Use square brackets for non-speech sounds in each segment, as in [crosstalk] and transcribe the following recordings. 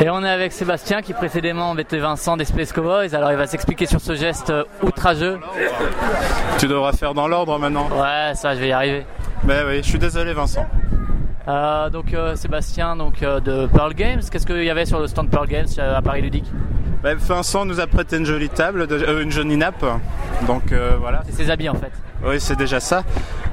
Et on est avec Sébastien qui précédemment était Vincent des Space Cowboys. Alors il va s'expliquer sur ce geste outrageux. Tu devras faire dans l'ordre maintenant. Ouais, ça je vais y arriver. Mais oui, je suis désolé Vincent. Euh, donc euh, Sébastien donc euh, de Pearl Games, qu'est-ce qu'il y avait sur le stand Pearl Games à Paris Ludique? Bah, Vincent nous a prêté une jolie table, de- une jolie nappe. Donc euh, voilà. C'est ses habits en fait. Oui, c'est déjà ça.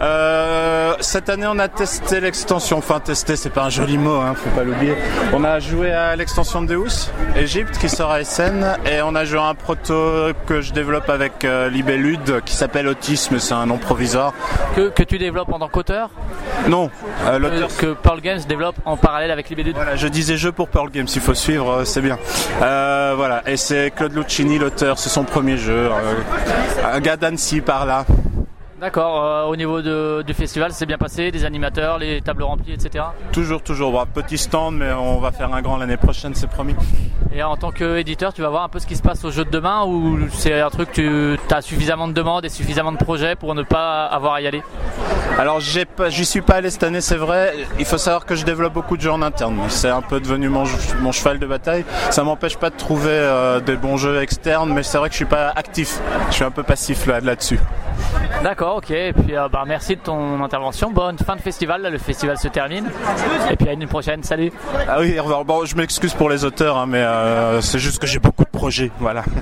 Euh, cette année, on a testé l'extension. Enfin, testé, c'est pas un joli mot, hein, faut pas l'oublier. On a joué à l'extension de Deus, Egypte, qui sort à SN, et on a joué à un proto que je développe avec euh, Libellude, qui s'appelle Autisme, c'est un nom provisoire. Que, que tu développes en tant qu'auteur Non, euh, l'auteur. Que Pearl Games développe en parallèle avec Libellude Voilà, je disais jeu pour Pearl Games, il faut suivre, c'est bien. Voilà, et c'est Claude Lucchini, l'auteur, c'est son premier jeu. Euh, un gars d'Annecy par là. D'accord, euh, au niveau de- du festival, c'est bien passé, des animateurs, les tables remplies, etc. Toujours, toujours. Bon, petit stand, mais on va faire un grand l'année prochaine, c'est promis. Et en tant qu'éditeur, tu vas voir un peu ce qui se passe au jeu de demain ou c'est un truc, tu as suffisamment de demandes et suffisamment de projets pour ne pas avoir à y aller? Alors, j'y suis pas allé cette année, c'est vrai. Il faut savoir que je développe beaucoup de jeux en interne. C'est un peu devenu mon, mon cheval de bataille. Ça m'empêche pas de trouver euh, des bons jeux externes, mais c'est vrai que je suis pas actif. Je suis un peu passif là- là-dessus. D'accord, ok. Et puis euh, bah, merci de ton intervention. Bonne fin de festival. Là, le festival se termine. Et puis à une prochaine. Salut. ah oui, au revoir. bon, je m'excuse pour les auteurs, hein, mais euh, c'est juste que j'ai beaucoup de projets. Voilà. [laughs]